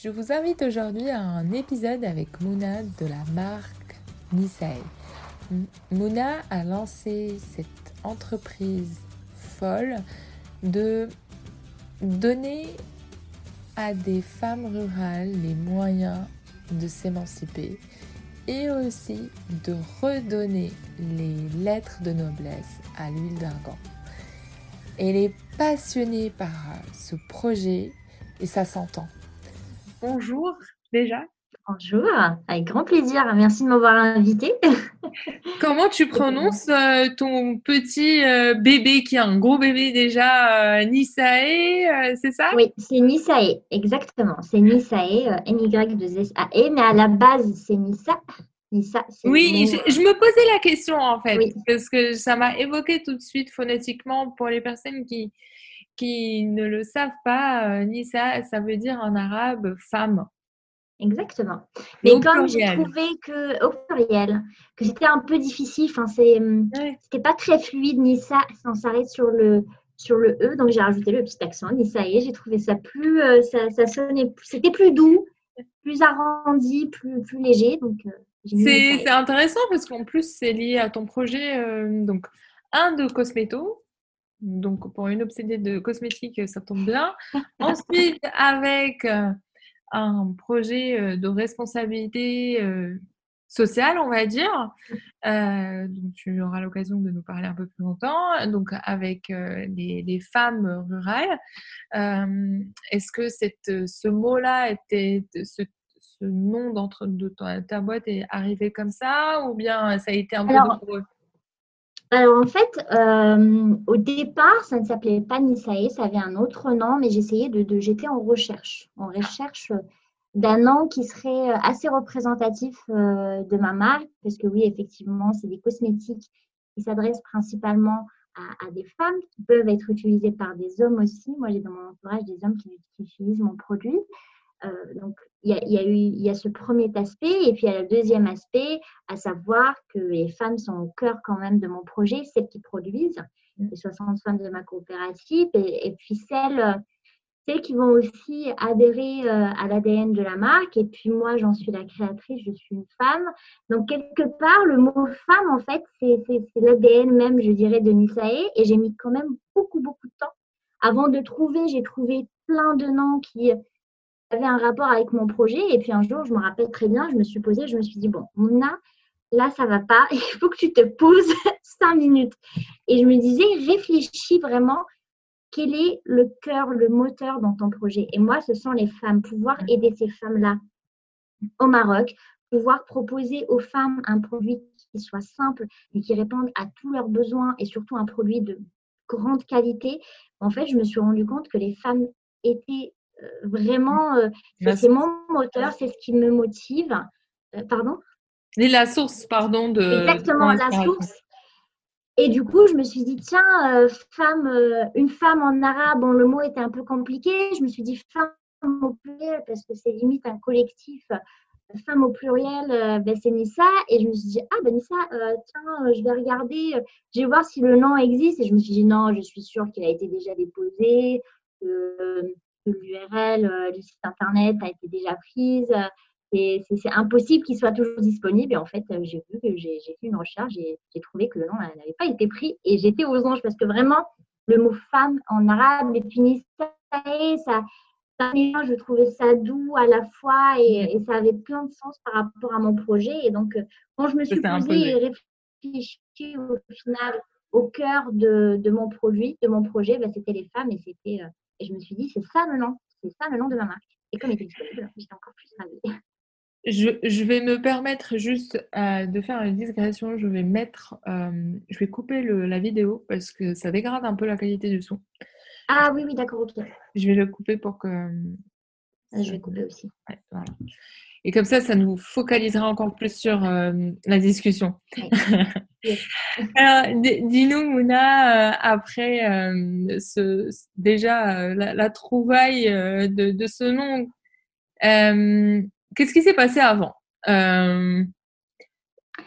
Je vous invite aujourd'hui à un épisode avec Mouna de la marque Nisae. Mouna a lancé cette entreprise folle de donner à des femmes rurales les moyens de s'émanciper et aussi de redonner les lettres de noblesse à l'huile d'argan. Elle est passionnée par ce projet et ça s'entend. Bonjour déjà. Bonjour, avec grand plaisir. Merci de m'avoir invité. Comment tu prononces euh, ton petit euh, bébé qui est un gros bébé déjà, euh, Nisae, c'est ça? Oui, c'est Nisae, exactement. C'est Nisae, N-Y-2-S-A-E, mais à la base, c'est Nisa. Nisa oui, je, me posais la question en fait, parce que ça m'a évoqué tout de suite phonétiquement pour les personnes qui, qui ne le savent pas, Nisa, ça veut dire en arabe femme. Exactement. Mais comme j'ai trouvé que au pluriel, que c'était un peu difficile, enfin c'est, hum, c'était pas très fluide ni ça, on s'arrête sur le sur le e, donc j'ai rajouté le petit accent ni ça y est, j'ai trouvé ça plus, euh, ça, ça, sonnait, c'était plus doux, plus arrondi, plus plus léger, donc. Euh, c'est, c'est intéressant parce qu'en plus c'est lié à ton projet, euh, donc un de cosméto, donc pour une obsédée de cosmétiques, ça tombe bien. Ensuite avec un projet euh, de responsabilité euh, sociale, on va dire. Euh, donc, tu auras l'occasion de nous parler un peu plus longtemps. Donc, avec les, femmes rurales, est-ce que cette, ce mot-là était, ce, nom de ta, ta, boîte est arrivé comme ça ou bien ça a été un peu alors en fait, euh, au départ, ça ne s'appelait pas Nisae, ça avait un autre nom, mais j'essayais de, de j'étais en recherche, en recherche d'un nom qui serait assez représentatif euh, de ma marque, parce que oui, effectivement, c'est des cosmétiques qui s'adressent principalement à, des femmes, qui peuvent être utilisés par des hommes aussi. Moi, j'ai dans mon entourage des hommes qui utilisent mon produit. Euh, donc, il y, a, y ce premier aspect, et puis il y a le deuxième aspect, à savoir que les femmes sont au cœur quand même de mon projet, celles qui produisent, mmh. les 60 femmes de ma coopérative, et, puis celles, celles qui vont aussi adhérer euh, à l'ADN de la marque. Et puis moi, j'en suis la créatrice, je suis une femme. Donc, quelque part, le mot femme, en fait, c'est l'ADN même, je dirais, de Nisae. Et j'ai mis quand même beaucoup, beaucoup de temps. Avant de trouver, j'ai trouvé plein de noms qui avait un rapport avec mon projet. Et puis un jour, je me rappelle très bien, je me suis posée, je me suis dit, bon, Mouna, là, ça va pas, il faut que tu te poses cinq minutes. Et je me disais, réfléchis vraiment, quel est le cœur, le moteur dans ton projet? Et moi, ce sont les femmes, pouvoir aider ces femmes-là au Maroc, pouvoir proposer aux femmes un produit qui soit simple et qui réponde à tous leurs besoins et surtout un produit de grande qualité. En fait, je me suis rendu compte que les femmes étaient vraiment, euh, c'est mon moteur, c'est ce qui me motive. Euh, pardon? Et la source, pardon, de. Exactement, la source. Et du coup, je me suis dit, tiens, euh, femme, une femme en arabe, bon, le mot était un peu compliqué. Je me suis dit femme au pluriel parce que c'est limite un collectif. Femme au pluriel, ben, c'est Nissa. Et je me suis dit, ah ben Nissa, tiens, je vais regarder, je vais voir si le nom existe. Et je me suis dit, non, je suis sûre qu'il a été déjà déposé l'URL euh, du site internet a été déjà prise. C'est impossible qu'il soit toujours disponible. Et en fait, euh, j'ai vu que j'ai fait une recherche et j'ai trouvé que le nom n'avait pas été pris. Et j'étais aux anges parce que vraiment, le mot femme en arabe, les Tunis, ça, ça, je trouvais ça doux à la fois et, ça avait plein de sens par rapport à mon projet. Et donc, euh, quand je me suis posée et réfléchie au final au cœur de, de, mon produit, de mon projet, bah, c'était les femmes et c'était et je me suis dit, c'est ça le nom, c'est ça le nom de ma marque. Et comme il était disponible, j'étais encore plus ravie. Je, je, vais me permettre juste euh, de faire une digression. Je vais mettre, euh, je vais couper le, la vidéo parce que ça dégrade un peu la qualité du son. Ah oui, oui, d'accord, ok. Je vais le couper pour que. Ah, je vais couper aussi. Ouais, voilà. Et comme ça, ça nous focalisera encore plus sur euh, la discussion. Alors, dis-nous, Mouna, euh, après euh, ce, déjà la, trouvaille de, ce nom, qu'est-ce qui s'est passé avant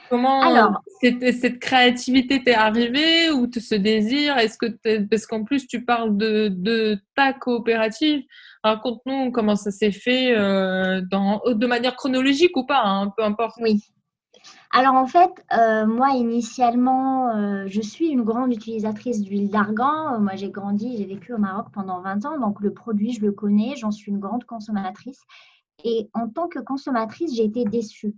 Comment cette, cette, créativité t'est arrivée ou ce désir? Est-ce que parce qu'en plus tu parles de, de ta coopérative, Raconte-nous comment ça s'est fait euh, dans, de manière chronologique ou pas, hein, peu importe. Oui. Alors en fait, euh, moi initialement, euh, je suis une grande utilisatrice d'huile d'argan. Moi j'ai grandi, j'ai vécu au Maroc pendant 20 ans, donc le produit je le connais, j'en suis une grande consommatrice. Et en tant que consommatrice, j'ai été déçue.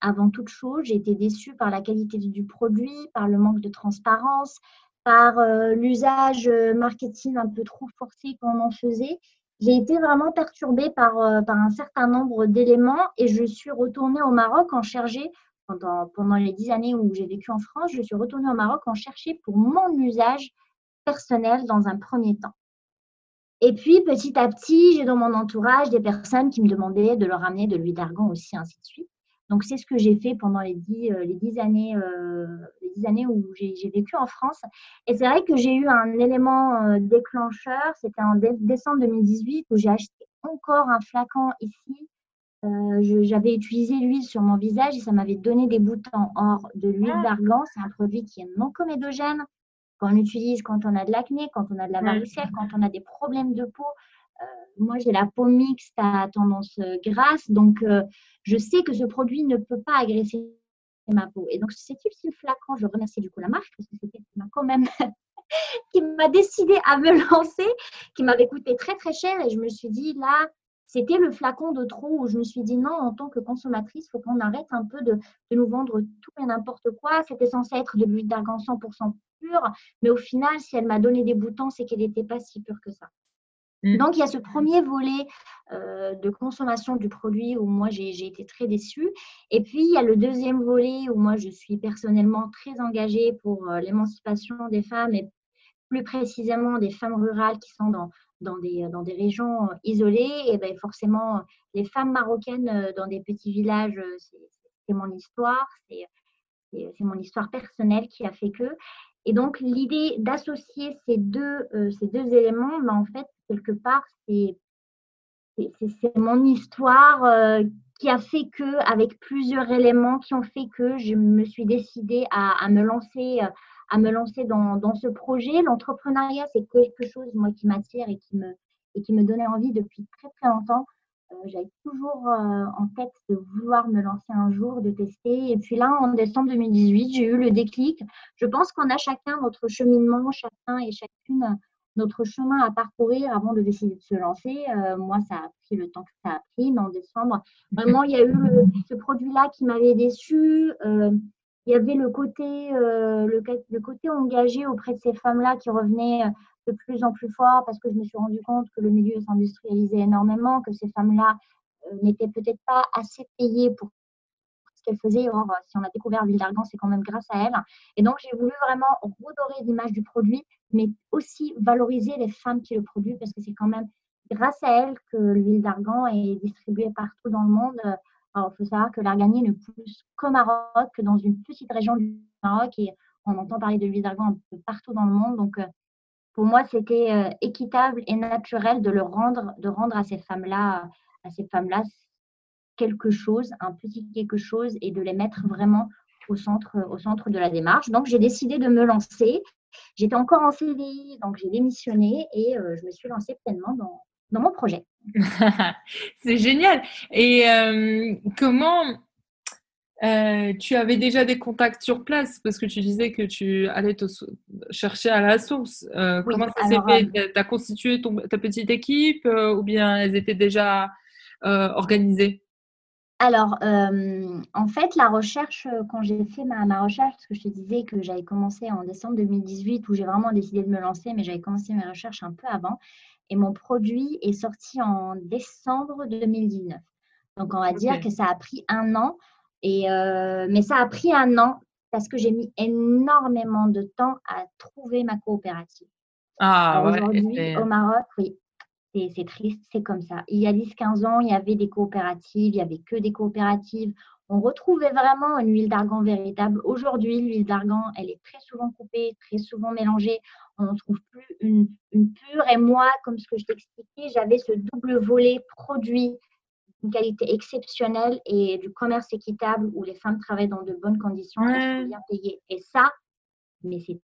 Avant toute chose, j'ai été déçue par la qualité du produit, par le manque de transparence, par l'usage marketing un peu trop forcé qu'on en faisait j'ai été vraiment perturbée par, euh, par un certain nombre d'éléments et je suis retournée au Maroc en chercher, pendant, pendant les dix années où j'ai vécu en France, je suis retournée au Maroc en chercher pour mon usage personnel dans un premier temps. Et puis, petit à petit, j'ai dans mon entourage des personnes qui me demandaient de leur amener de l'huile d'argan aussi, ainsi de suite. Donc, c'est ce que j'ai fait pendant les dix, euh, les dix années, euh, dix années où j'ai vécu en France. Et c'est vrai que j'ai eu un élément euh, déclencheur. C'était en décembre 2018 où j'ai acheté encore un flacon ici. J'avais utilisé l'huile sur mon visage et ça m'avait donné des boutons. Or, de l'huile ah. d'argan, c'est un produit qui est non comédogène qu'on utilise quand on a de l'acné, quand on a de la varicelle, quand on a des problèmes de peau. Euh, moi, j'ai la peau mixte à tendance euh, grasse, donc euh, je sais que ce produit ne peut pas agresser ma peau. Et donc, c'est utile flacon, je remercie du coup la marque parce que c'était quand même qui m'a décidé à me lancer, qui m'avait coûté très très cher et je me suis dit là, c'était le flacon de trop où je me suis dit non, en tant que consommatrice, il faut qu'on arrête un peu de, de, nous vendre tout et n'importe quoi. C'était censé être de l'huile d'argan 100% pure, mais au final, si elle m'a donné des boutons, c'est qu'elle n'était pas si pure que ça. Mm. Donc, il y a ce premier volet euh, de consommation du produit où moi, j'ai été très déçue. Et puis, il y a le deuxième volet où moi, je suis personnellement très engagée pour euh, l'émancipation des femmes et plus précisément des femmes rurales qui sont dans, dans, des, dans des régions euh, isolées. Et bien, forcément, les femmes marocaines dans des petits villages, c'est mon histoire. C'est mon histoire personnelle qui a fait que. Et donc, l'idée d'associer ces deux, ces deux éléments, ben, en fait, quelque part, c'est mon histoire euh, qui a fait que, avec plusieurs éléments qui ont fait que je me suis décidée à, me lancer, à me lancer dans, dans ce projet. L'entrepreneuriat, c'est quelque chose, moi, qui m'attire et qui me, et qui me donnait envie depuis très, très longtemps. Euh, j'avais toujours euh, en tête de vouloir me lancer un jour, de tester. Et puis là, en décembre 2018, j'ai eu le déclic. Je pense qu'on a chacun notre cheminement, chacun et chacune notre chemin à parcourir avant de décider de se lancer. Euh, moi, ça a pris le temps que ça a pris, mais en décembre, vraiment, il y a eu ce produit-là qui m'avait déçu. Euh, il y avait le côté, euh, le, côté engagé auprès de ces femmes-là qui revenaient de plus en plus fort parce que je me suis rendu compte que le milieu s'industrialisait énormément, que ces femmes-là n'étaient peut-être pas assez payées pour qu'elle faisait. Or, si on a découvert l'huile d'argan, c'est quand même grâce à elle. Et donc, j'ai voulu vraiment redorer l'image du produit, mais aussi valoriser les femmes qui le produisent parce que c'est quand même grâce à elles que l'huile d'argan est distribuée partout dans le monde. Alors, il faut savoir que l'arganier ne pousse qu'au Maroc, que dans une petite région du Maroc, et on entend parler de l'huile d'argan un peu partout dans le monde. Donc, euh, pour moi, c'était euh, équitable et naturel de le rendre, de rendre à ces femmes-là, à ces femmes-là, quelque chose, un petit quelque chose, et de les mettre vraiment au centre, au centre de la démarche. Donc, j'ai décidé de me lancer. J'étais encore en CDI, donc j'ai démissionné et euh, je me suis lancée pleinement dans, mon projet. C'est génial. Et euh, comment euh, tu avais déjà des contacts sur place parce que tu disais que tu allais te chercher à la source. comment ça s'est fait? Tu as constitué ton, ta petite équipe ou bien elles étaient déjà organisées? Alors, euh, en fait, la recherche, euh, quand j'ai fait ma, recherche, parce que je te disais que j'avais commencé en décembre 2018, où j'ai vraiment décidé de me lancer, mais j'avais commencé mes recherches un peu avant. Et mon produit est sorti en décembre 2019. Donc, on va dire que ça a pris un an. Et, euh, mais ça a pris un an parce que j'ai mis énormément de temps à trouver ma coopérative. Ah, Aujourd'hui, au Maroc, oui, c'est triste, c'est comme ça. Il y a 10-15 ans, il y avait des coopératives, il n'y avait que des coopératives. On retrouvait vraiment une huile d'argan véritable. Aujourd'hui, l'huile d'argan, elle est très souvent coupée, très souvent mélangée. On ne trouve plus une, pure. Et moi, comme ce que je t'expliquais, j'avais ce double volet produit d'une qualité exceptionnelle et du commerce équitable où les femmes travaillent dans de bonnes conditions et sont bien payées. Et ça, mais c'est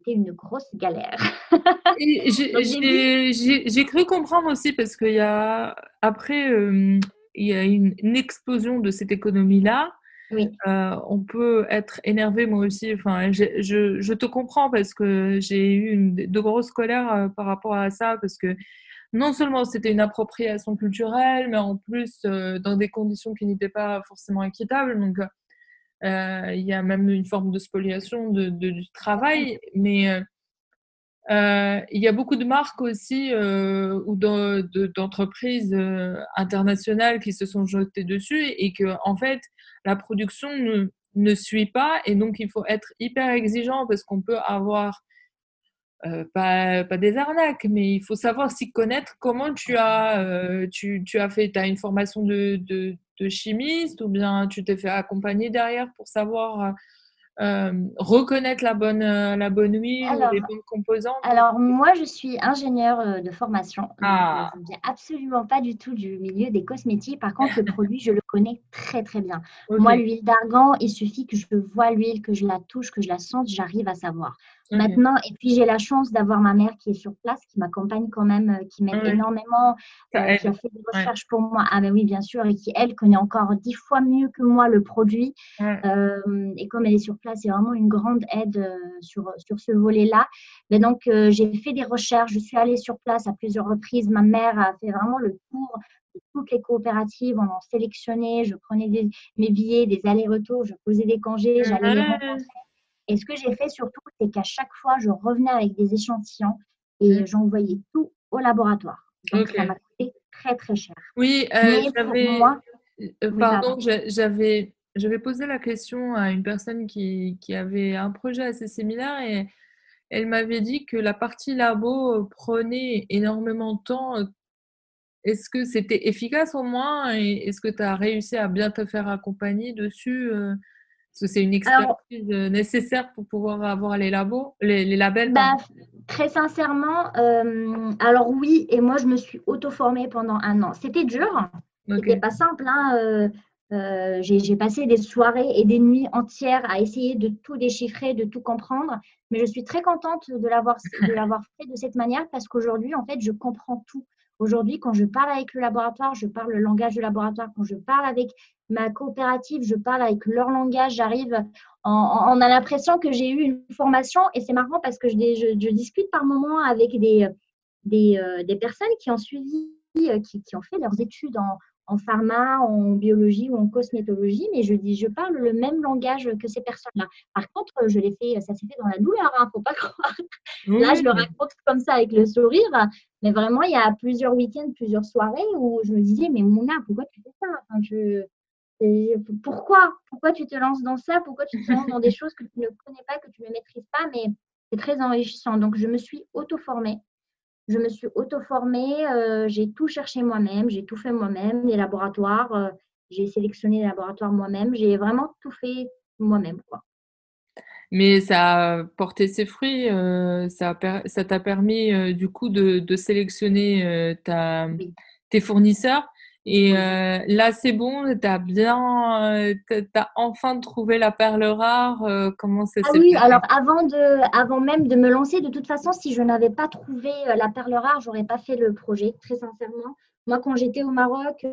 été une grosse galère. J'ai cru comprendre aussi parce qu'il y a après euh, il y a une, explosion de cette économie-là. Oui. Euh, on peut être énervé, moi aussi. Enfin, je, je, te comprends parce que j'ai eu une, de grosses colères euh, par rapport à ça parce que non seulement c'était une appropriation culturelle, mais en plus dans des conditions qui n'étaient pas forcément équitables. Donc, euh, il y a même une forme de spoliation de, du travail, mais euh, euh, il y a beaucoup de marques aussi ou d'entreprises internationales qui se sont jetées dessus et que en fait la production ne, ne suit pas. Et donc il faut être hyper exigeant parce qu'on peut avoir pas, pas, des arnaques, mais il faut savoir s'y connaître comment tu as, tu, tu, as fait, tu as une formation de, de, de chimiste ou bien tu t'es fait accompagner derrière pour savoir euh, euh, reconnaître la bonne, euh, la bonne huile, les bonnes composantes? Alors, moi, je suis ingénieure de formation. Ah. je ne viens absolument pas du tout du milieu des cosmétiques. Par contre, le produit, je le connais très, très bien. Moi, l'huile d'argan, il suffit que je vois l'huile, que je la touche, que je la sente, j'arrive à savoir. Maintenant, et puis j'ai la chance d'avoir ma mère qui est sur place, qui m'accompagne quand même, euh, qui m'aide énormément, euh, qui a fait des recherches pour moi. Ah ben oui, bien sûr, et qui, elle, connaît encore dix fois mieux que moi le produit. Euh, et comme elle est sur place, c'est vraiment une grande aide sur, sur ce volet-là. Mais donc, j'ai fait des recherches, je suis allée sur place à plusieurs reprises. Ma mère a fait vraiment le tour de toutes les coopératives, on en sélectionnait, je prenais mes billets, des allers-retours, je posais des congés, j'allais les rencontrer. Et ce que j'ai fait surtout, c'est qu'à chaque fois, je revenais avec des échantillons et mmh. j'envoyais tout au laboratoire. Donc, ça m'a coûté très, très cher. Oui, euh, j'avais. Euh, pardon, j'avais. J'avais posé la question à une personne qui, qui, avait un projet assez similaire et elle m'avait dit que la partie labo prenait énormément de temps. Est-ce que c'était efficace au moins et est-ce que tu as réussi à bien te faire accompagner dessus euh? C'est une expertise euh, nécessaire pour pouvoir avoir les labos, les, labels. Bah, très sincèrement, euh, alors oui, et moi je me suis auto-formée pendant un an. C'était dur, c'était pas simple. Hein, euh, j'ai passé des soirées et des nuits entières à essayer de tout déchiffrer, de tout comprendre, mais je suis très contente de l'avoir fait de cette manière parce qu'aujourd'hui, en fait, je comprends tout. Aujourd'hui, quand je parle avec le laboratoire, je parle le langage du laboratoire. Quand je parle avec ma coopérative, je parle avec leur langage. J'arrive, on a l'impression que j'ai eu une formation et c'est marrant parce que je, discute par moments avec des, des, euh, personnes qui ont suivi, euh, qui, qui, ont fait leurs études en, en pharma, en biologie ou en cosmétologie, mais je dis, je parle le même langage que ces personnes-là. Par contre, je l'ai fait, ça s'est fait dans la douleur, hein, faut pas croire. Là, je le raconte comme ça avec le sourire, mais vraiment, il y a plusieurs week-ends, plusieurs soirées où je me disais, mais Mouna, pourquoi tu fais ça? Pourquoi? Pourquoi tu te lances dans ça? Pourquoi tu te lances dans des choses que tu ne connais pas, que tu ne maîtrises pas? Mais c'est très enrichissant. Donc, je me suis auto-formée. Je me suis auto-formée, euh, j'ai tout cherché moi-même, j'ai tout fait moi-même, les laboratoires, euh, j'ai sélectionné les laboratoires moi-même, j'ai vraiment tout fait moi-même. Mais ça a porté ses fruits, euh, ça t'a permis du coup de, sélectionner ta, tes fournisseurs et euh, là, c'est bon, tu as bien, euh, as enfin trouvé la perle rare. Euh, comment ça ah oui, alors avant, de, avant même de me lancer, de toute façon, si je n'avais pas trouvé la perle rare, j'aurais pas fait le projet, très sincèrement. Moi, quand j'étais au Maroc,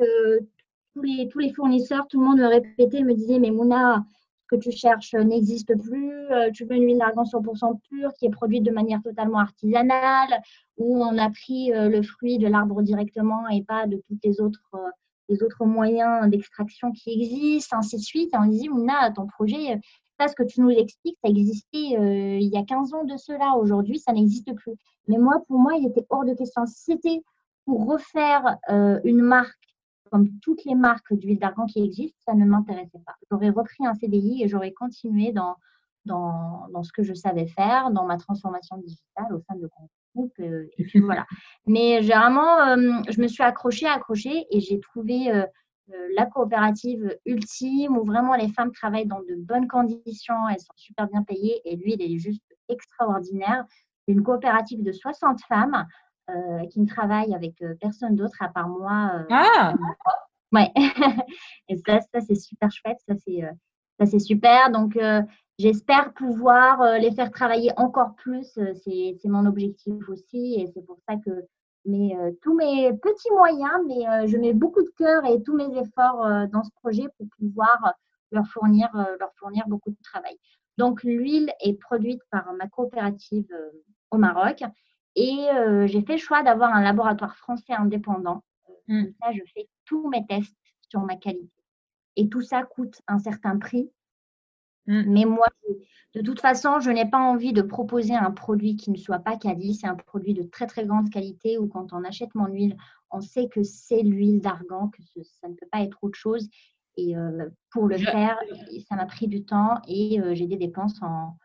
tous, les, tous les fournisseurs, tout le monde me répétait, me disait, mais Mouna, que tu cherches n'existe plus, tu veux une huile d'argan 100% pure qui est produite de manière totalement artisanale, où on a pris euh, le fruit de l'arbre directement et pas de tous les autres, euh, les autres moyens d'extraction qui existent, ainsi de suite. Et on dit, Mouna, ton projet, ça, ce que tu nous expliques, ça existait euh, il y a 15 ans de cela. Aujourd'hui, ça n'existe plus. Mais moi, pour moi, il était hors de question. C'était pour refaire une marque comme toutes les marques d'huile d'argan qui existent, ça ne m'intéressait pas. J'aurais repris un CDI et j'aurais continué dans, dans, ce que je savais faire, dans ma transformation digitale au sein de euh, et puis voilà. Mais généralement, euh, je me suis accrochée, accrochée et j'ai trouvé euh, la coopérative ultime où vraiment les femmes travaillent dans de bonnes conditions, elles sont super bien payées et lui, il est juste extraordinaire. C'est une coopérative de 60 femmes qui ne travaillent avec personne d'autre à part moi. ah Ouais. et ça, ça c'est super chouette. Ça, c'est, ça, c'est super. Donc, j'espère pouvoir les faire travailler encore plus. C'est mon objectif aussi et c'est pour ça que mes, tous mes petits moyens, mais je mets beaucoup de cœur et tous mes efforts dans ce projet pour pouvoir leur fournir, leur fournir beaucoup de travail. Donc, l'huile est produite par ma coopérative au Maroc et j'ai fait le choix d'avoir un laboratoire français indépendant. Mmh. Comme ça, je fais tous mes tests sur ma qualité. Et tout ça coûte un certain prix. Mmh. Mais moi, de toute façon, je n'ai pas envie de proposer un produit qui ne soit pas quali. C'est un produit de très, très grande qualité où quand on achète mon huile, on sait que c'est l'huile d'argan, que ça ne peut pas être autre chose. Et euh, pour le faire, ça m'a pris du temps et euh, j'ai des dépenses en,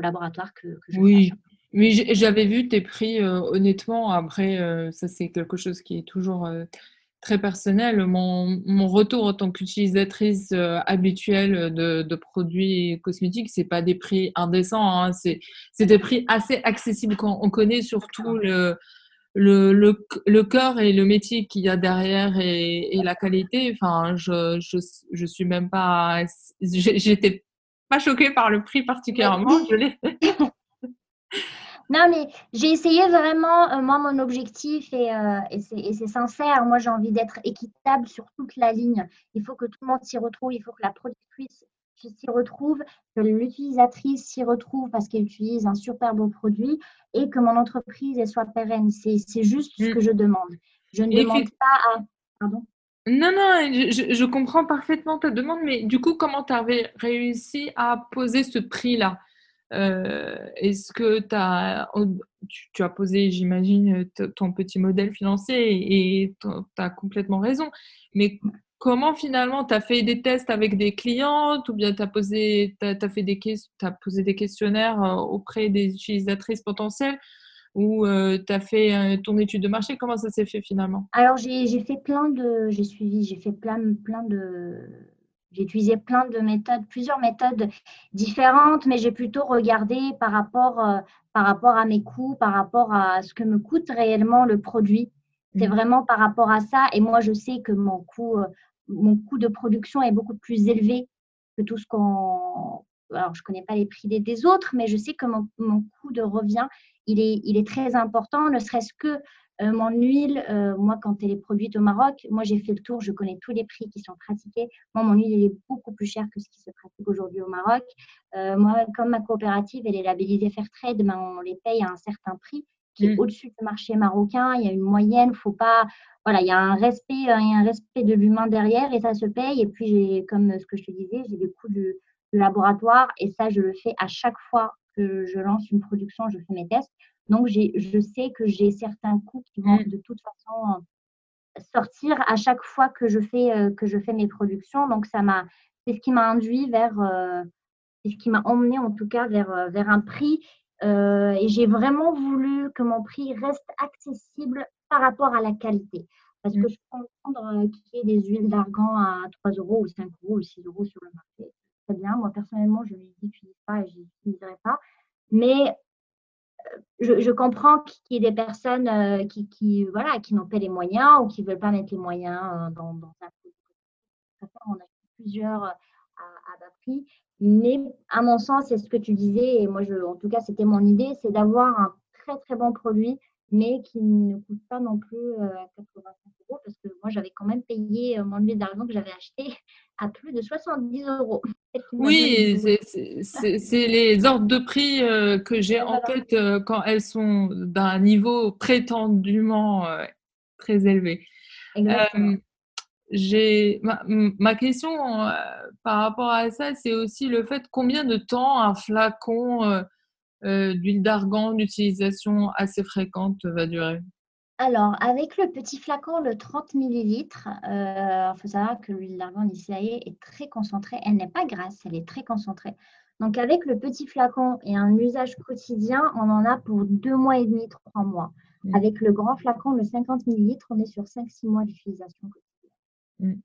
laboratoire que, que je Oui, mais j'avais vu tes prix, euh, honnêtement. Après, ça, c'est quelque chose qui est toujours très personnel. Mon, mon, retour en tant qu'utilisatrice habituelle de, de, produits cosmétiques, c'est pas des prix indécents. Hein, c'est des prix assez accessibles quand on connaît surtout le le, le, le cœur et le métier qu'il y a derrière et, et, la qualité, enfin, je, je, je suis même pas, j'étais pas choquée par le prix particulièrement. Je l'ai. Non, mais j'ai essayé vraiment, euh, moi, mon objectif, et, euh, et c'est sincère, moi, j'ai envie d'être équitable sur toute la ligne. Il faut que tout le monde s'y retrouve, il faut que la productrice s'y retrouve, que l'utilisatrice s'y retrouve parce qu'elle utilise un super beau produit et que mon entreprise elle soit pérenne. C'est juste ce mm. que je demande. Je ne demande pas à. Pardon? Non, non, je, je, comprends parfaitement ta demande, mais du coup, comment tu avais réussi à poser ce prix-là? Euh, Est-ce que tu, as posé, j'imagine, ton petit modèle financier et tu as complètement raison, mais comment finalement tu as fait des tests avec des clientes ou bien tu as, posé, fait des, as posé des questionnaires euh, auprès des utilisatrices potentielles ou euh, tu as fait euh, ton étude de marché? Comment ça s'est fait finalement? Alors j'ai fait plein de. J'ai suivi, j'ai fait plein, plein de. J'ai utilisé plein de méthodes, plusieurs méthodes différentes, mais j'ai plutôt regardé par rapport, par rapport à mes coûts, par rapport à ce que me coûte réellement le produit. C'est mmh. vraiment par rapport à ça. Et moi, je sais que mon coût, mon coût de production est beaucoup plus élevé que tout ce qu'on. Alors, je ne connais pas les prix des, autres, mais je sais que mon, coût de revient, il est, il est très important, ne serait-ce que euh, mon huile, euh, moi, quand elle est produite au Maroc, moi, j'ai fait le tour, je connais tous les prix qui sont pratiqués. Moi, mon huile, elle est beaucoup plus chère que ce qui se pratique aujourd'hui au Maroc. Euh, moi, comme ma coopérative, elle est labellisée Fairtrade, ben, on les paye à un certain prix qui est mmh. au-dessus du marché marocain. Il y a une moyenne, faut pas. Voilà, il y a un respect, il y a un respect de l'humain derrière et ça se paye. Et puis, j'ai, comme ce que je te disais, j'ai des coûts du, laboratoire et ça, je le fais à chaque fois que je lance une production, je fais mes tests. Donc, je sais que j'ai certains coûts qui vont mmh. de toute façon sortir à chaque fois que je fais, euh, que je fais mes productions. Donc, ça m'a, c'est ce qui m'a induit vers, euh, c'est ce qui m'a emmené en tout cas vers, euh, vers un prix euh, et j'ai vraiment voulu que mon prix reste accessible par rapport à la qualité. Parce que mmh. je peux comprendre qu'il y ait des huiles d'argan à 3 euros ou 5 euros ou 6 euros sur le marché. Très bien. Moi, personnellement, je ne les utilise pas et je ne les utiliserai pas. Mais euh, je, comprends qu'il y ait des personnes euh, qui, qui, voilà, qui n'ont pas les moyens ou qui ne veulent pas mettre les moyens dans, dans un. On a plusieurs à, à bas prix. Mais à mon sens, c'est ce que tu disais, et moi, je, en tout cas, c'était mon idée, c'est d'avoir un très très bon produit, mais qui ne coûte pas non plus 85 euh, euros, parce que moi, j'avais quand même payé euh, mon huile d'argent que j'avais acheté à plus de 70 euros. Oui, c'est les ordres de prix euh, que j'ai en tête quand elles sont d'un niveau prétendument très élevé. J'ai ma, question euh, par rapport à ça, c'est aussi le fait combien de temps un flacon euh, d'huile d'argan d'utilisation assez fréquente va durer alors, avec le petit flacon de 30 millilitres, il faut savoir que l'huile d'argan ICAE est très concentrée. Elle n'est pas grasse, elle est très concentrée. Donc, avec le petit flacon et un usage quotidien, on en a pour deux mois et demi, trois mois. Mmh. Avec le grand flacon de 50 millilitres, on est sur 5-6 mois d'utilisation quotidienne. Mm.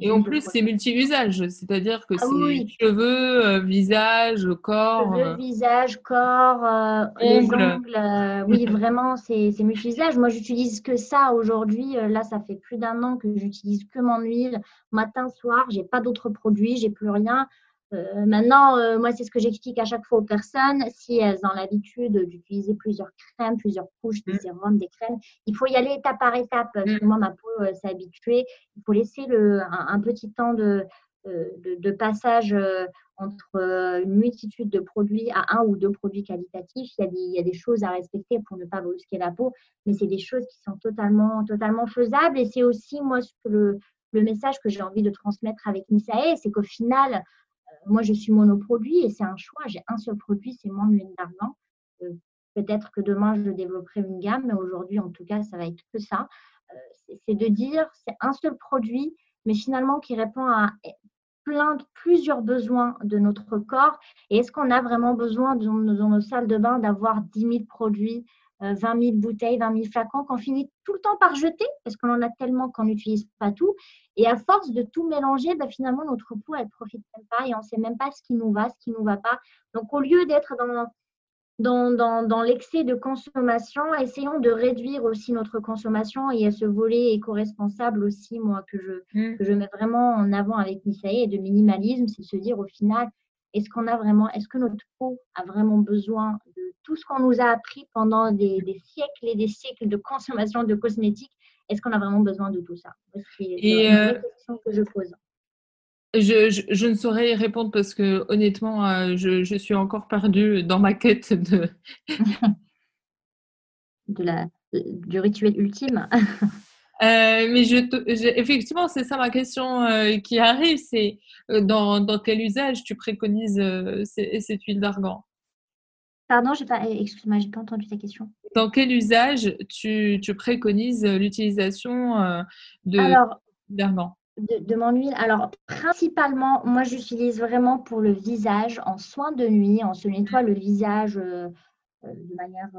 Et en plus, c'est multi-usage, c'est-à-dire que ah c'est cheveux, euh, visage, corps. Cheveux, euh, visage, corps, euh, ongles. oui, vraiment, c'est multi-usage. Moi, j'utilise que ça aujourd'hui. Là, ça fait plus d'un an que j'utilise que mon huile, matin, soir. J'ai pas d'autres produits, j'ai plus rien. Euh, maintenant, euh, moi, c'est ce que j'explique à chaque fois aux personnes. Si elles ont l'habitude d'utiliser plusieurs crèmes, plusieurs couches, des mm. sérums, des crèmes, il faut y aller étape par étape. Mm. Moi, ma peau s'est habituée. Il faut laisser le, un, petit temps de, de, de passage entre une multitude de produits à un ou deux produits qualitatifs. Il y a des, il y a des choses à respecter pour ne pas brusquer la peau, mais c'est des choses qui sont totalement, totalement faisables. Et c'est aussi, moi, ce que le, le message que j'ai envie de transmettre avec Nisae, c'est qu'au final, moi, je suis monoproduit et c'est un choix. J'ai un seul produit, c'est mon huile d'argan. Euh, peut-être que demain, je développerai une gamme, mais aujourd'hui, en tout cas, ça va être que ça. Euh, c'est de dire, c'est un seul produit, mais finalement qui répond à plein de plusieurs besoins de notre corps. Et est-ce qu'on a vraiment besoin dans, dans nos salles de bain d'avoir 10 000 produits 20 euh, 000 bouteilles, 20 000 flacons qu'on finit tout le temps par jeter parce qu'on en a tellement qu'on n'utilise pas tout. Et à force de tout mélanger, ben, finalement, notre peau, elle ne profite même pas et on ne sait même pas ce qui nous va, ce qui ne nous va pas. Donc, au lieu d'être dans, dans, dans, dans l'excès de consommation, essayons de réduire aussi notre consommation et à ce volet éco-responsable aussi, moi, que je, mmh. que je mets vraiment en avant avec Nisaï et de minimalisme, c'est se dire au final, est-ce qu'on a vraiment, est-ce que notre peau a vraiment besoin tout ce qu'on nous a appris pendant des, siècles et des siècles de consommation de cosmétiques Est-ce qu'on a vraiment besoin de tout ça? C'est une euh, question que je pose. Je, ne saurais y répondre parce que honnêtement, euh, je, suis encore perdue dans ma quête de, de la, du rituel ultime. Euh, mais je, effectivement, c'est ça ma question euh, qui arrive, c'est dans, dans, quel usage tu préconises cette huile d'argan Pardon, pas, eh, excuse-moi, j'ai pas entendu ta question. Dans quel usage tu, tu préconises l'utilisation de d'argan de, de, mon huile? Alors, principalement, moi, j'utilise vraiment pour le visage en soins de nuit. On se nettoie le visage de manière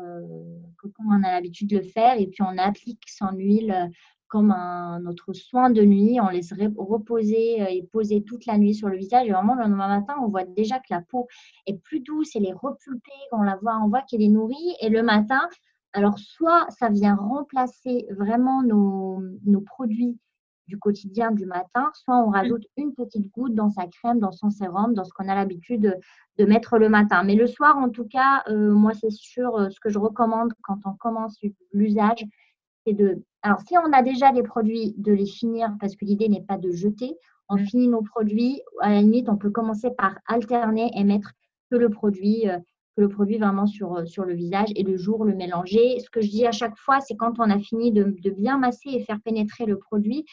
comme on a l'habitude de le faire et puis on applique son huile comme un, notre soin de nuit. On laisse reposer euh, et poser toute la nuit sur le visage. Et vraiment, le lendemain matin, on voit déjà que la peau est plus douce, elle est repulpée, on la voit, on voit qu'elle est nourrie. Et le matin, alors soit ça vient remplacer vraiment nos, nos produits du quotidien du matin, soit on rajoute une petite goutte dans sa crème, dans son sérum, dans ce qu'on a l'habitude de, mettre le matin. Mais le soir, en tout cas, euh, moi, c'est sûr, euh, ce que je recommande quand on commence l'usage, c'est de alors, si on a déjà des produits, de les finir, parce que l'idée n'est pas de jeter. On mm. finit nos produits. À la limite, on peut commencer par alterner et mettre que le produit, euh, que le produit vraiment sur, euh, sur le visage et le jour le mélanger. Ce que je dis à chaque fois, c'est quand on a fini de, bien masser et faire pénétrer le produit,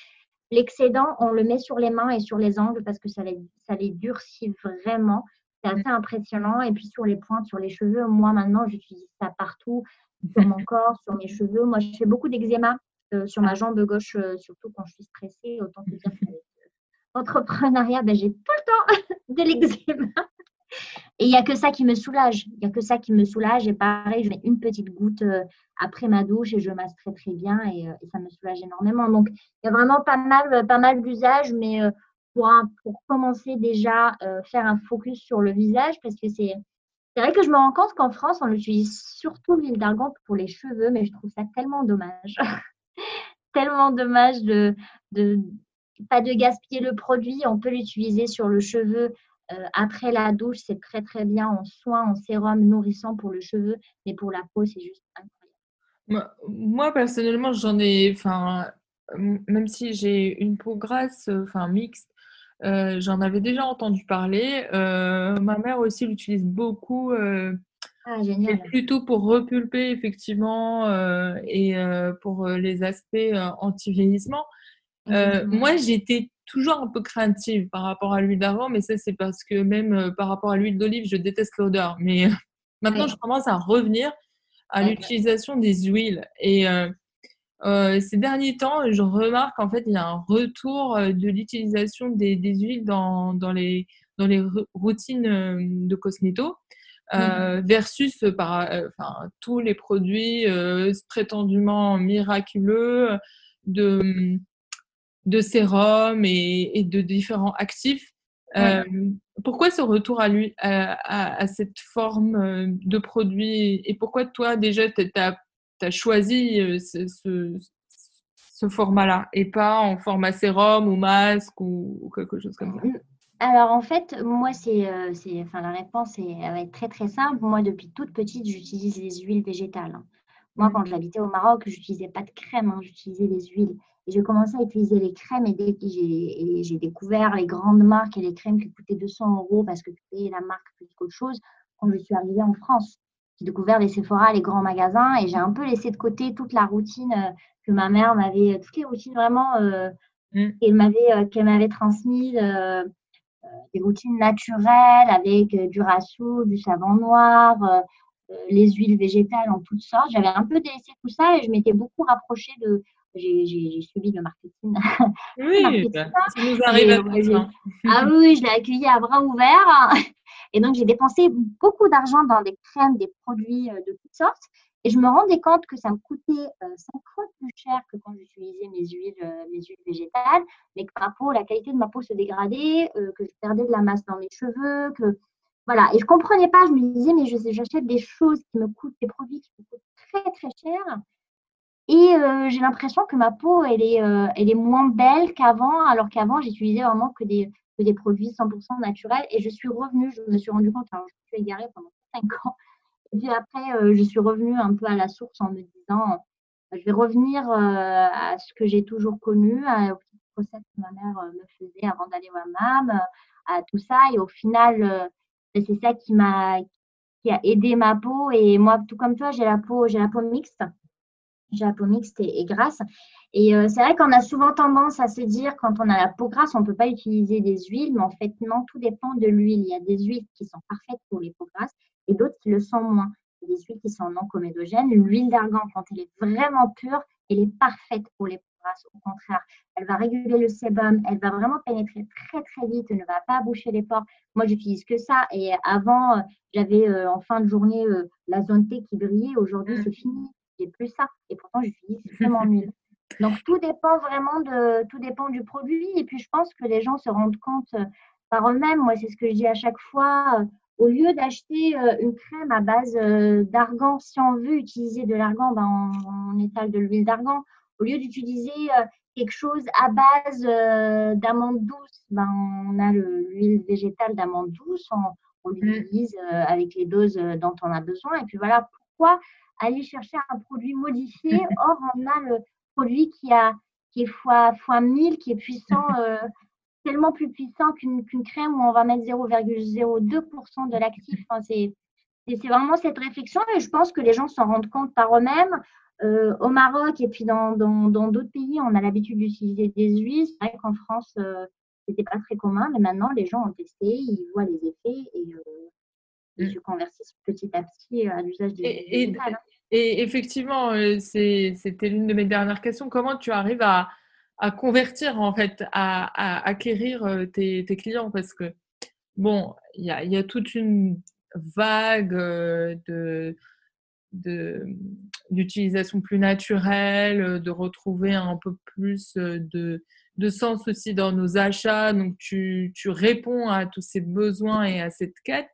l'excédent, on le met sur les mains et sur les angles parce que ça les, ça les durcit vraiment. C'est assez impressionnant. Et puis sur les pointes, sur les cheveux, moi maintenant, j'utilise ça partout, sur mon corps, sur mes cheveux. Moi, je fais beaucoup d'eczéma euh, sur ma jambe gauche, euh, surtout quand je suis stressée. Autant te dire qu'avec l'entrepreneuriat, ben, j'ai tout le temps de l'eczéma. Et il n'y a que ça qui me soulage. Il n'y a que ça qui me soulage. Et pareil, je mets une petite goutte euh, après ma douche et je masse très très bien et, ça me soulage énormément. Donc, il y a vraiment pas mal, pas mal d'usages, mais pour, pour commencer déjà, faire un focus sur le visage parce que c'est. C'est vrai que je me rends compte qu'en France, on utilise surtout l'huile d'argan pour les cheveux, mais je trouve ça tellement dommage. tellement dommage de, de pas de gaspiller le produit. On peut l'utiliser sur le cheveu euh, après la douche. C'est très très bien en soin, en sérum nourrissant pour le cheveu, mais pour la peau, c'est juste incroyable. Moi, personnellement, j'en ai, enfin, même si j'ai une peau grasse, enfin mixte, euh, j'en avais déjà entendu parler. Euh, ma mère aussi l'utilise beaucoup ah, génial. plutôt pour repulper, effectivement, euh, et euh, pour euh, les aspects anti-vieillissement. Moi, j'étais toujours un peu craintive par rapport à l'huile d'argan, mais ça, c'est parce que même par rapport à l'huile d'olive, je déteste l'odeur. Mais maintenant, je commence à revenir à l'utilisation des huiles. Et ces derniers temps, je remarque en fait, il y a un retour de l'utilisation des, des, huiles dans, dans, les, dans les routines de cosméto. Euh, mmh. versus euh, par, euh, enfin, tous les produits prétendument miraculeux de, de sérum et, de différents actifs. pourquoi ce retour à, lui, à, cette forme de produit et pourquoi toi déjà tu as, choisi ce, ce, format-là et pas en format sérum ou masque ou, quelque chose comme ça Alors en fait, moi, c'est, euh, enfin, la réponse est, elle va être très très simple. Moi, depuis toute petite, j'utilise les huiles végétales. hein. Moi, Mm. quand j'habitais au Maroc, j'utilisais pas de crème, hein, j'utilisais les huiles. Et j'ai commencé à utiliser les crèmes et dès que j'ai, et j'ai découvert les grandes marques et les crèmes qui coûtaient 200 euros parce que tu payais la marque plus qu'autre chose, quand je suis arrivée en France, j'ai découvert les Sephora, les grands magasins et j'ai un peu laissé de côté toute la routine euh, que ma mère m'avait, toutes les routines vraiment euh, Mm. qu'elle m'avait, euh, qu'elle m'avait transmises. euh, des routines naturelles avec euh, du rassou, du savon noir, euh, euh, les huiles végétales en toutes sortes. J'avais un peu délaissé tout ça et je m'étais beaucoup rapprochée de. J'ai j'ai- subi le marketing. Oui, marketing, bah, ça nous arrive Et, à hein. Ah oui, oui, je l'ai accueilli à bras ouverts. Et donc, j'ai dépensé beaucoup d'argent dans des crèmes, des produits euh, de toutes sortes. Et je me rendais compte que ça me coûtait euh, cinq fois plus cher que quand j'utilisais mes huiles, euh, mes huiles végétales, mais que ma peau, la qualité de ma peau se dégradait, euh, que je perdais de la masse dans mes cheveux, que voilà. Et je comprenais pas. Je me disais, mais j'achète des choses qui me coûtent, des produits qui me coûtent très très cher. Et j'ai l'impression que ma peau, elle est, elle est moins belle qu'avant, alors qu'avant, j'utilisais vraiment que des, des produits 100% naturels. Et je suis revenue, je me suis rendu compte, alors je me suis égarée pendant 5 ans. Et puis après, euh, je suis revenue un peu à la source en me disant, je vais revenir euh, à ce que j'ai toujours connu, à, aux petites recettes que ma mère euh, me faisait avant d'aller au hammam, à tout ça. Et au final, ben, c'est ça qui m'a qui a aidé ma peau. Et moi, tout comme toi, j'ai la peau, j'ai la peau mixte j'ai la peau mixte et grasse. Et euh, c'est vrai qu'on a souvent tendance à se dire, quand on a la peau grasse, on ne peut pas utiliser des huiles, mais en fait, non, tout dépend de l'huile. Il y a des huiles qui sont parfaites pour les peaux grasses et d'autres qui le sont moins. Il y a des huiles qui sont non comédogènes. L'huile d'argan, quand elle est vraiment pure, elle est parfaite pour les peaux grasses. Au contraire, elle va réguler le sébum, elle va vraiment pénétrer très, très vite, elle ne va pas boucher les pores. Moi, j'utilise que ça. Et avant, euh, j'avais euh, en fin de journée euh, la zone T qui brillait. Aujourd'hui, Mm. c'est fini j'ai plus ça. Et pourtant, j'utilise vraiment huile. Donc, tout dépend vraiment de, tout dépend du produit. Et puis, je pense que les gens se rendent compte euh, par eux-mêmes. Moi, c'est ce que je dis à chaque fois. euh, au lieu d'acheter euh, une crème à base d'argan, si on veut utiliser de l'argan, ben, on, on étale de l'huile d'argan. Au lieu d'utiliser quelque chose à base d'amande douce, ben, on a le- l'huile végétale d'amande douce. On, on l'utilise euh, avec les doses dont on a besoin. Et puis voilà pourquoi aller chercher un produit modifié. Or, on a le produit qui, a, qui est fois, fois 1000, qui est puissant, euh, tellement plus puissant qu'une qu'une crème où on va mettre 0,02% de l'actif. Enfin, c'est vraiment cette réflexion et je pense que les gens s'en rendent compte par eux-mêmes. Euh, au Maroc et puis dans dans- dans d'autres pays, on a l'habitude d'utiliser des huiles. C'est vrai qu'en France, euh, c'était pas très commun, mais maintenant, les gens ont testé, ils voient les effets et euh, ils Mm. se convertissent petit à petit à l'usage des huiles Et, et- effectivement, euh, c'était l'une de mes dernières questions. Comment tu arrives à, convertir, en fait, à, acquérir euh, tes, clients? Parce que, bon, il y a, toute une vague euh, d'utilisation plus naturelle, de retrouver un peu plus de, sens aussi dans nos achats. Donc, tu réponds à tous ces besoins et à cette quête.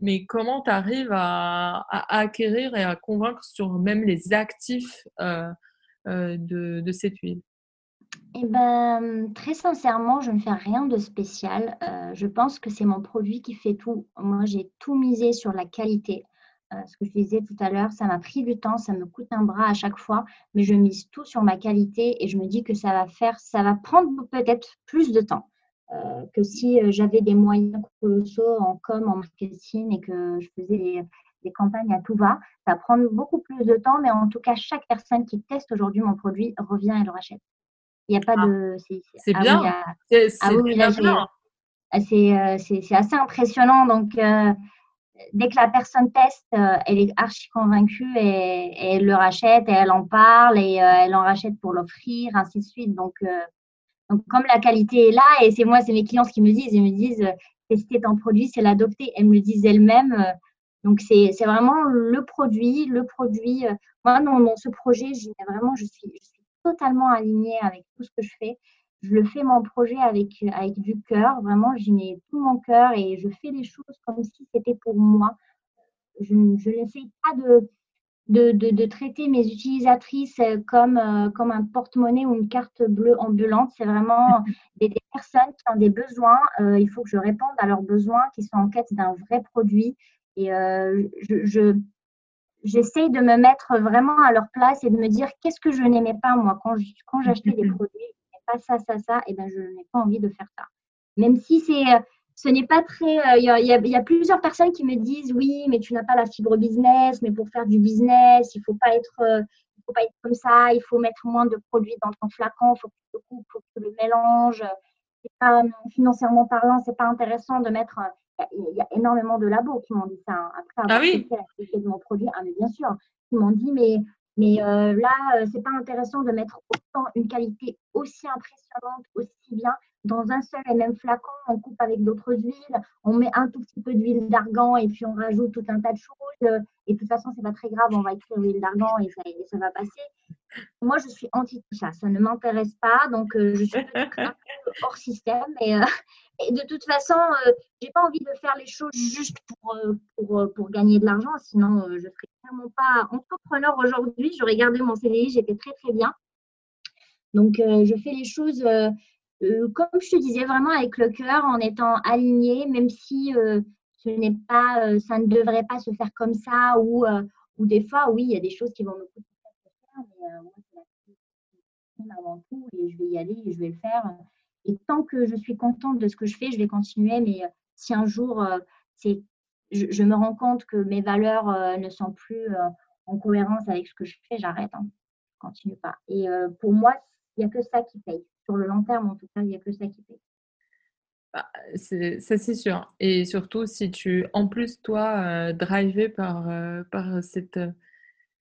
Mais comment tu arrives à, acquérir et à convaincre sur même les actifs euh, euh, de, cette huile? Eh ben, très sincèrement, je ne fais rien de spécial. Euh, je pense que c'est mon produit qui fait tout. Moi, j'ai tout misé sur la qualité. Ce que je disais tout à l'heure, ça m'a pris du temps, ça me coûte un bras à chaque fois, mais je mise tout sur ma qualité et je me dis que ça va faire, ça va prendre peut-être plus de temps que si euh, j'avais des moyens colossaux en com, en marketing et que je faisais des, des campagnes à tout va. Ça va prendre beaucoup plus de temps, mais en tout cas, chaque personne qui teste aujourd'hui mon produit revient et le rachète. Il n'y a pas Ah, de. c'est ah bien. oui, C'est ah oui, euh, assez impressionnant. Donc, euh, dès que la personne teste, euh, elle est archi convaincue et, et elle le rachète et elle en parle et euh, elle en rachète pour l'offrir, ainsi de suite. Donc, euh, donc, comme la qualité est là, et c'est moi, c'est mes clients qui me disent, ils me disent, euh, tester ton produit, c'est l'adopter. Elles me le disent elles-mêmes. euh, donc, c'est vraiment le produit, le produit. euh, moi, dans, dans ce projet, j'y mets vraiment, je suis, je suis totalement alignée avec tout ce que je fais. Je le fais mon projet avec, avec du cœur, vraiment, j'y mets tout mon cœur et je fais les choses comme si c'était pour moi. Je, ne- je n'essaye pas de, de, de, traiter mes utilisatrices comme, comme un porte-monnaie ou une carte bleue ambulante. C'est vraiment des, personnes qui ont des besoins. il faut que je réponde à leurs besoins, qui sont en quête d'un vrai produit. Et je, j'essaye de me mettre vraiment à leur place et de me dire qu'est-ce que je n'aimais pas moi quand quand j'achetais des produits, pas ça, ça, ça, et ben je n'ai pas envie de faire ça. Même si c'est ce n'est pas très. Euh, il y, a, plusieurs personnes qui me disent oui, mais tu n'as pas la fibre business, mais pour faire du business, il ne faut, pas être, euh, faut pas être comme ça, il faut mettre moins de produits dans ton flacon, il faut que tu le coupes, faut que tu le mélanges. Pas, financièrement parlant, c'est pas intéressant de mettre. Euh, il y a énormément de labos qui m'ont dit ça. Hein. Après ah oui. de mon produit, ah, mais bien sûr, qui m'ont dit mais mais euh, là, c'est pas intéressant de mettre autant une qualité aussi impressionnante, aussi bien dans un seul et même flacon, on coupe avec d'autres huiles, on met un tout petit peu d'huile d'argan et puis on rajoute tout un tas de choses. Et de toute façon, c'est pas très grave, on va écrire l'huile d'argan et ça, va passer. Moi, je suis anti tout ça, ça ne m'intéresse pas, donc euh, je suis un peu hors système. Et, euh, de toute façon, euh, j'ai pas envie de faire les choses juste pour, pour, pour gagner de l'argent, sinon je serais clairement pas entrepreneur aujourd'hui. J'aurais gardé mon CDI, j'étais très très bien. Donc, je fais les choses euh, comme je te disais, vraiment avec le cœur, en étant aligné, même si euh, ce n'est pas, euh, ça ne devrait pas se faire comme ça, ou, ou des fois, oui, il y a des choses qui vont me coûter faire, mais avant tout, et je vais y aller, et je vais le faire. Et tant que je suis contente de ce que je fais, je vais continuer, mais si un jour, c'est, je, me rends compte que mes valeurs ne sont plus en cohérence avec ce que je fais, j'arrête, hein. je continue pas. Et pour moi, il n'y a que ça qui paye sur le long terme, en tout cas, il n'y a que ça qui fait. Bah, ça, c'est sûr. Et surtout, si tu, en plus, toi, euh, drivé par, euh, par cette,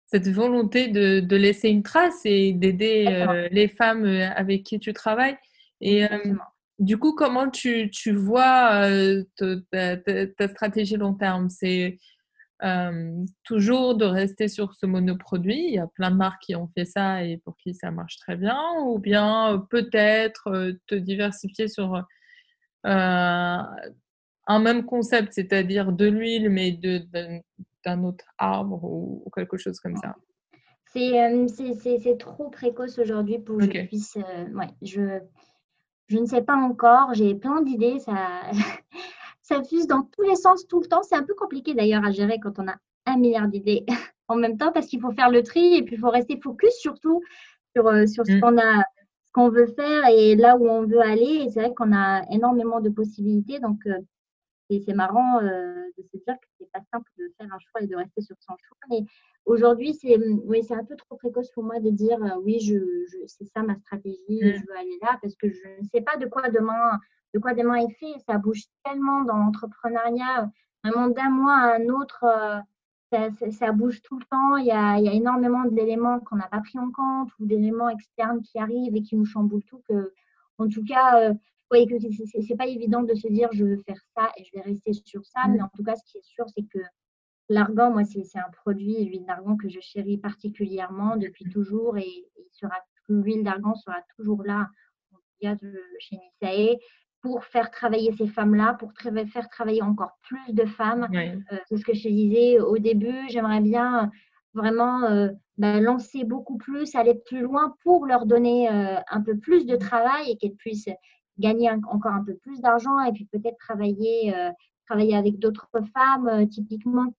cette volonté de, de, laisser une trace et d'aider euh, les femmes avec qui tu travailles. Et du coup, comment tu, tu vois ta, ta, stratégie long terme? C'est toujours de rester sur ce monoproduit. Il y a plein de marques qui ont fait ça et pour qui ça marche très bien. Ou bien peut-être te diversifier sur un même concept, c'est-à-dire de l'huile, mais d'un autre arbre ou, quelque chose comme ça. C'est trop précoce aujourd'hui pour que je puisse. ouais, je, je ne sais pas encore. J'ai plein d'idées. Ça. ça fuse dans tous les sens tout le temps. C'est un peu compliqué d'ailleurs à gérer quand on a un milliard d'idées en même temps parce qu'il faut faire le tri et puis il faut rester focus surtout sur, euh, sur ce mm. qu'on a ce qu'on veut faire et là où on veut aller. Et c'est vrai qu'on a énormément de possibilités. Donc, euh, c'est marrant euh, de se dire que c'est pas simple de faire un choix et de rester sur son choix. Mais aujourd'hui, c'est oui, un peu trop précoce pour moi de dire oui, je, c'est ça ma stratégie, mm. je veux aller là parce que je ne sais pas de quoi demain de quoi demain est fait. Ça bouge tellement dans l'entrepreneuriat, vraiment d'un mois à un autre, euh, ça, bouge tout le temps. Il y a, il y a énormément d'éléments qu'on n'a pas pris en compte ou d'éléments externes qui arrivent et qui nous chamboulent tout. Que, en tout cas, euh, voyez que c'est pas évident de se dire je veux faire ça et je vais rester sur ça. Mais en tout cas, ce qui est sûr, c'est que l'argan, moi, c'est un produit, l'huile d'argan que je chéris particulièrement depuis toujours et, l'huile d'argan sera toujours là en tout cas chez Nisae pour faire travailler ces femmes-là, pour faire travailler encore plus de femmes. Euh, c'est ce que je te disais au début. J'aimerais bien euh, vraiment euh, bah, lancer beaucoup plus, aller plus loin pour leur donner un peu plus de travail et qu'elles puissent gagner encore un peu plus d'argent et puis peut-être travailler, travailler avec d'autres femmes, typiquement,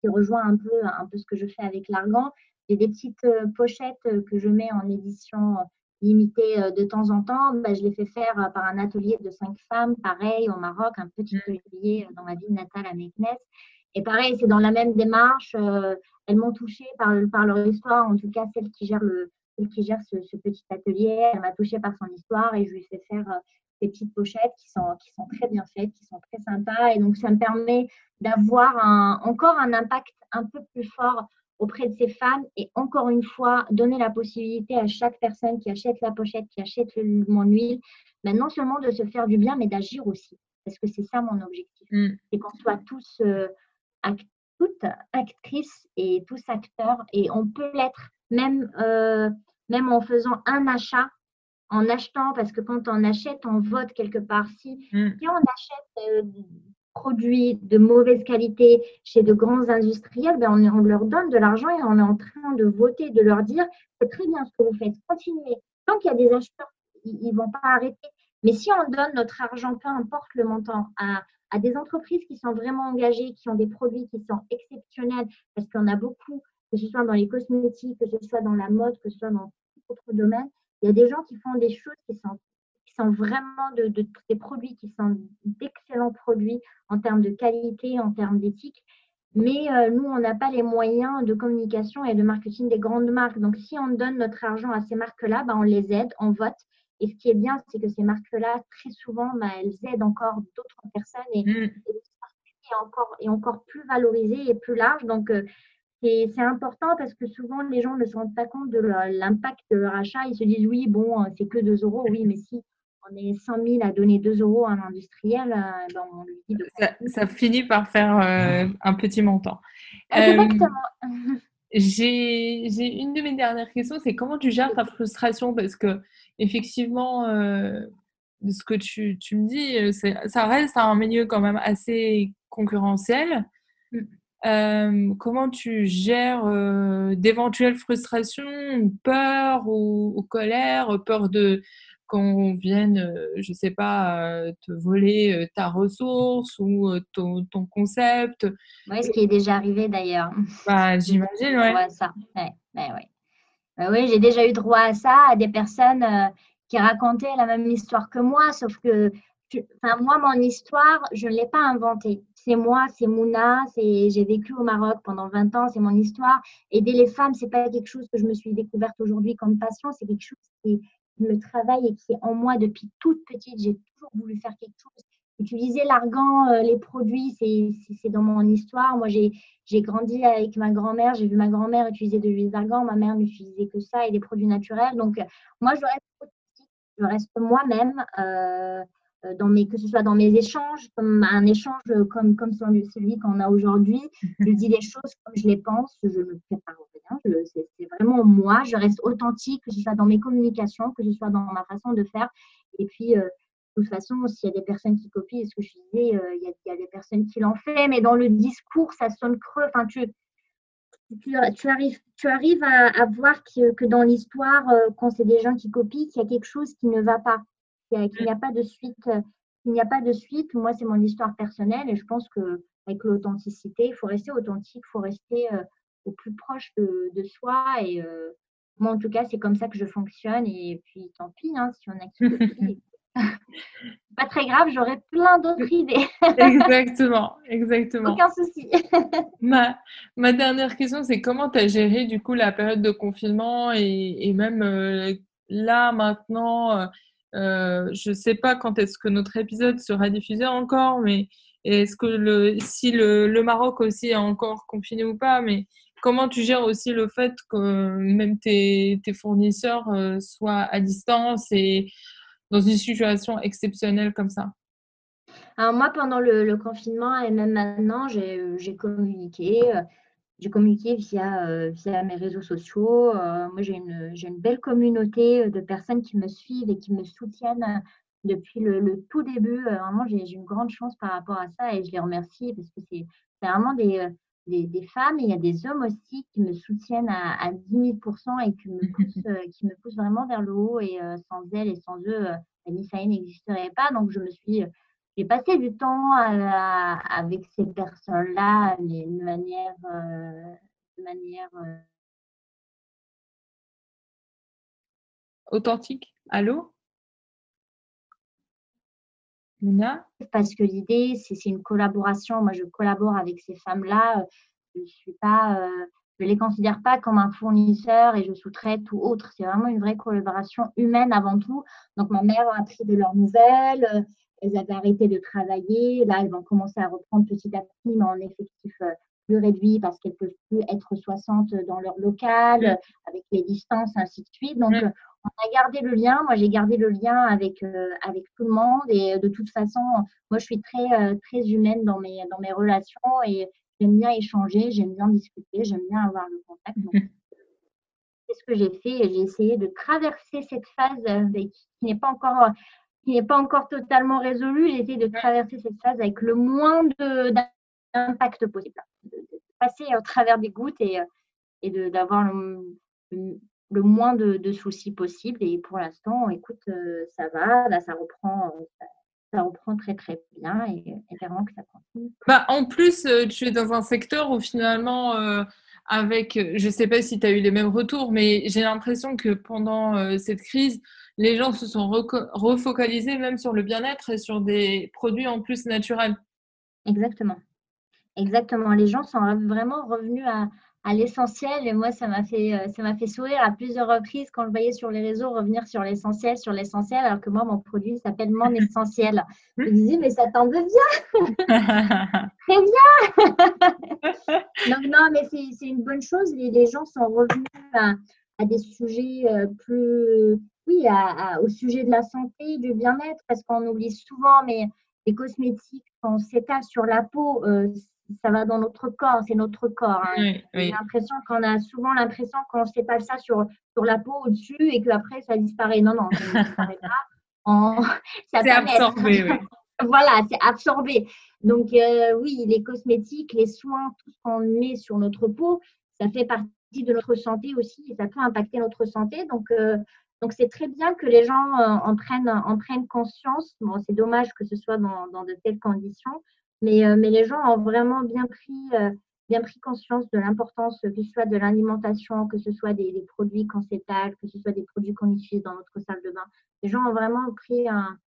qui rejoint un peu, un peu ce que je fais avec l'argan. J'ai des petites pochettes que je mets en édition limité euh, de temps en temps, bah, je l'ai fait faire euh, par un atelier de cinq femmes, pareil, au Maroc, un petit mmh. atelier euh, dans ma ville natale à Meknes. Et pareil, c'est dans la même démarche. elles m'ont touchée par, par leur histoire, en tout cas celle qui gère, le, celle qui gère ce, petit atelier. Elle m'a touchée par son histoire et je lui ai fait faire ces petites pochettes qui sont, qui sont très bien faites, qui sont très sympas. Et donc, ça me permet d'avoir encore un impact un peu plus fort auprès de ces femmes et encore une fois, donner la possibilité à chaque personne qui achète la pochette, qui achète mon huile, ben non seulement de se faire du bien, mais d'agir aussi. Parce que c'est ça mon objectif. Mm. C'est qu'on soit tous, euh, toutes actrices et tous acteurs. Et on peut l'être même, euh, même en faisant un achat, en achetant, parce que quand on achète, on vote quelque part. Si, mm. si on achète euh, produits de mauvaise qualité chez de grands industriels, ben on, leur donne de l'argent et on est en train de voter, de leur dire c'est très bien ce que vous faites, continuez. Tant qu'il y a des acheteurs, ils ne vont pas arrêter. Mais si on donne notre argent, peu importe le montant, à, des entreprises qui sont vraiment engagées, qui ont des produits qui sont exceptionnels, parce qu'on a beaucoup, que ce soit dans les cosmétiques, que ce soit dans la mode, que ce soit dans d'autres domaines, il y a des gens qui font des choses qui sont sont vraiment de, des produits qui sont d'excellents produits en termes de qualité, en termes d'éthique. Mais euh, nous, on n'a pas les moyens de communication et de marketing des grandes marques. Donc, si on donne notre argent à ces marques-là, ben, on les aide, on vote. Et ce qui est bien, c'est que ces marques-là, très souvent, ben, elles aident encore d'autres personnes et, mmh. est encore, est encore plus valorisée et plus large. Donc, euh, c'est important parce que souvent, les gens ne se rendent pas compte de l'impact de leur achat. Ils se disent, oui, bon, c'est que 2 euros. Oui, mais si on est 100 000 à donner 2 euros à un industriel, euh, ben, on lui dit de... ça, finit par faire euh, un petit montant. Exactement. Euh, j'ai une de mes dernières questions, c'est comment tu gères ta frustration? Parce que, effectivement, ce que tu, tu me dis, ça reste un milieu quand même assez concurrentiel. Mm. comment tu gères d'éventuelles frustrations, peur ou, ou, colère, peur de, qu'on vienne, euh, je ne sais pas, euh, te voler euh, ta ressource ou ton, ton concept. Oui, ce qui est déjà arrivé d'ailleurs. Bah, J'imagine, ouais. ça. Ouais, bah, oui, j'ai déjà eu droit à ça, à des personnes qui racontaient la même histoire que moi, sauf que enfin, moi, mon histoire, je ne l'ai pas inventée. C'est moi, c'est Mouna, j'ai vécu au Maroc pendant 20 ans, c'est mon histoire. Aider les femmes, ce n'est pas quelque chose que je me suis découverte aujourd'hui comme passion, c'est quelque chose qui, me travaille et qui est en moi depuis toute petite. J'ai toujours voulu faire quelque chose. Utiliser l'argan, euh, les produits, c'est dans mon histoire. Moi, j'ai grandi avec ma grand-mère. J'ai vu ma grand-mère utiliser de l'huile. Ma mère n'utilisait que ça et des produits naturels. Donc, moi, je reste je reste moi-même. Euh, euh, dans mes, que ce soit dans mes échanges, comme un échange comme, comme celui qu'on a aujourd'hui. Je dis les choses comme je les pense, je ne prépare rien, c'est vraiment moi, je reste authentique, que ce soit dans mes communications, que ce soit dans ma façon de faire. Et puis, euh, de toute façon, s'il y a des personnes qui copient, ce que je disais, euh, il, y a, il, y a, des personnes qui l'ont fait, mais dans le discours, ça sonne creux. Enfin, tu, tu, arrives, tu arrives à, à voir que, que dans l'histoire, quand c'est des gens qui copient, qu'il y a quelque chose qui ne va pas qu'il n'y a, pas de suite. Euh, il n'y a pas de suite. Moi, c'est mon histoire personnelle et je pense que avec l'authenticité, il faut rester authentique, il faut rester euh, au plus proche de, soi. Et euh, moi, en tout cas, c'est comme ça que je fonctionne. Et puis, tant pis, hein, si on a qui pas très grave, j'aurais plein d'autres idées. exactement, exactement. Aucun souci. ma, ma dernière question, c'est comment tu as géré du coup la période de confinement et, et même là maintenant euh, je ne sais pas quand est-ce que notre épisode sera diffusé encore, mais est-ce que si le, Maroc aussi est encore confiné ou pas, mais comment tu gères aussi le fait que même tes, fournisseurs euh, soient à distance et dans une situation exceptionnelle comme ça? Alors moi, pendant le, le confinement et même maintenant, j'ai communiqué. Euh, j'ai communiqué via, euh, via mes réseaux sociaux. Euh, moi, j'ai une, une, belle communauté de personnes qui me suivent et qui me soutiennent depuis le, tout début. Euh, vraiment, j'ai une grande chance par rapport à ça et je les remercie parce que c'est vraiment des, des, des, femmes et il y a des hommes aussi qui me soutiennent à, à 10 000 et qui me, poussent, qui me poussent vraiment vers le haut. Et sans elles et sans eux, la n'existerait pas. Donc, je me suis j'ai passé du temps avec ces personnes-là de manière, euh, de manière euh authentique. Allô? Mona Parce que l'idée, c'est une collaboration. Moi, je collabore avec ces femmes-là. Je ne suis pas, euh, je les considère pas comme un fournisseur et je sous-traite ou autre. C'est vraiment une vraie collaboration humaine avant tout. Donc, ma mère a appris de leurs nouvelles elles avaient arrêté de travailler. Là, elles vont commencer à reprendre petit à petit, mais en effectif euh, plus réduit parce qu'elles ne peuvent plus être 60 dans leur local, mm. avec les distances, ainsi de suite. Donc, mm. on a gardé le lien. Moi, j'ai gardé le lien avec, euh, avec tout le monde. Et de toute façon, moi, je suis très, euh, très humaine dans mes, dans mes relations et j'aime bien échanger, j'aime bien discuter, j'aime bien avoir le contact. c'est ce que j'ai fait. J'ai essayé de traverser cette phase qui n'est pas encore qui n'est pas encore totalement résolu. J'essaie de traverser cette phase avec le moins d'impact possible. De, passer au travers des gouttes et, et d'avoir le, moins de, soucis possible. Et pour l'instant, écoute, ça va, ça reprend, ça reprend très très bien et espérons que ça continue. Bah, en plus, euh, tu es dans un secteur où finalement, euh, avec, euh, je ne sais pas si tu as eu les mêmes retours, mais j'ai l'impression que pendant cette crise, les gens se sont refocalisés même sur le bien-être et sur des produits en plus naturels. Exactement. Exactement. Les gens sont vraiment revenus à, à l'essentiel. Et moi, ça m'a fait, euh, ça m'a fait sourire à plusieurs reprises quand je voyais sur les réseaux revenir sur l'essentiel, sur l'essentiel, alors que moi, mon produit s'appelle Mon Essentiel. Je me disais, mais ça tombe bien? Très bien non, mais c'est, une bonne chose. Les, les, gens sont revenus à, à des sujets euh, plus. Oui, à, au sujet de la santé, du bien-être, parce qu'on oublie souvent, mais les cosmétiques, quand on s'étale sur la peau, euh, ça va dans notre corps, c'est notre corps. Hein. J'ai l'impression qu'on a souvent l'impression qu'on pas ça sur, sur la peau au-dessus et qu'après ça disparaît. Non, non, ça ne disparaît pas. c'est absorbé, oui. voilà, c'est absorbé. Donc euh, oui, les cosmétiques, les soins, tout ce qu'on met sur notre peau, ça fait partie de notre santé aussi et ça peut impacter notre santé. Donc euh, donc c'est très bien que les gens euh, en, prennent, en prennent conscience. Bon, c'est dommage que ce soit dans, dans de telles conditions, mais, euh, mais les gens ont vraiment bien pris, euh, bien pris conscience de l'importance, que ce soit de l'alimentation, que ce soit des, produits qu'on s'étale, que ce soit des produits qu'on utilise dans notre salle de bain. Les gens ont vraiment pris un,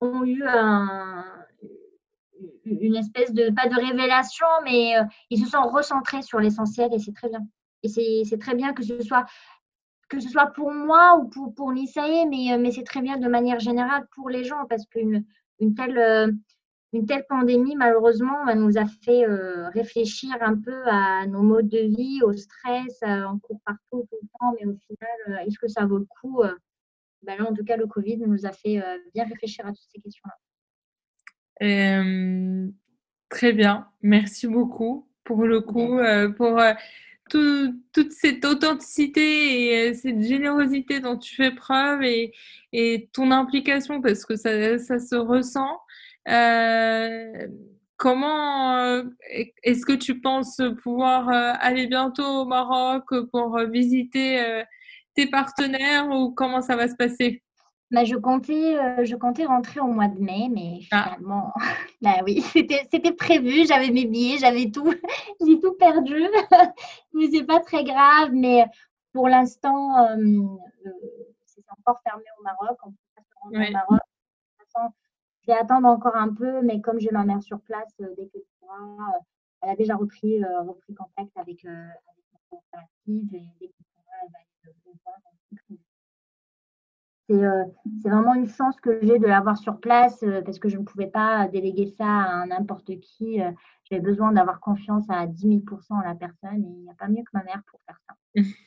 ont eu un, une espèce de, pas de révélation, mais euh, ils se sont recentrés sur l'essentiel et c'est très bien. Et c'est très bien que ce soit que ce soit pour moi ou pour, pour l'ISAE, mais, mais c'est très bien de manière générale pour les gens parce qu'une une telle, une telle pandémie, malheureusement, elle nous a fait euh, réfléchir un peu à nos modes de vie, au stress, euh, on court partout tout le temps, mais au final, euh, est-ce que ça vaut le coup ben là, En tout cas, le Covid nous a fait bien réfléchir à toutes ces questions-là. très bien, merci beaucoup pour le coup, pour toute cette authenticité et cette générosité dont tu fais preuve et, et ton implication parce que ça, ça se ressent. Euh, comment euh, est-ce que tu penses pouvoir euh, aller bientôt au Maroc pour visiter tes partenaires ou comment ça va se passer? Bah, je, comptais, je comptais rentrer au mois de mai, mais ah. finalement, bah oui, c'était prévu, j'avais mes billets, j'avais tout, j'ai tout perdu. mais c'est pas très grave, mais pour l'instant, c'est encore fermé au Maroc. On peut pas se rendre au Maroc je vais attendre encore un peu, mais comme j'ai ma mère sur place, euh, dès que euh, elle a déjà repris, euh, repris contact avec, avec ma coopérative et dès voir. C'est vraiment une chance que j'ai de l'avoir sur place parce que je ne pouvais pas déléguer ça à n'importe qui. J'avais besoin d'avoir confiance à 10 000% en la personne et il n'y a pas mieux que ma mère pour faire ça.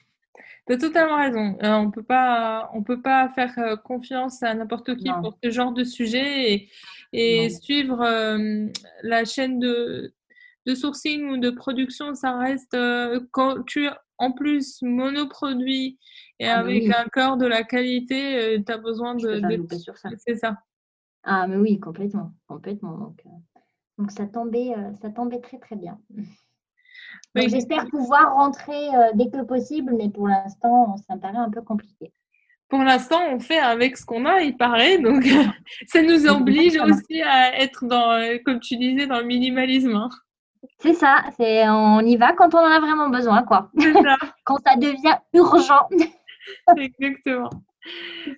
Tu as totalement raison. Euh, on on peut pas faire euh, confiance à n'importe qui pour ce genre de sujet et, suivre euh, la chaîne de, de, sourcing ou de production. Ça reste quand tu en plus monoproduit et ah, avec un cœur de la qualité, tu as besoin de. C'est ça. Ah, mais oui, complètement. complètement. Donc, donc ça, tombait, ça tombait très, très bien. J'espère pouvoir rentrer euh, dès que possible, mais pour l'instant, ça me paraît un peu compliqué. Pour l'instant, on fait avec ce qu'on a, il paraît, donc ça nous oblige aussi à être dans, euh, comme tu disais, dans le minimalisme. Hein. C'est ça, c'est on y va quand on en a vraiment besoin, quoi. Ça. quand ça devient urgent. Exactement.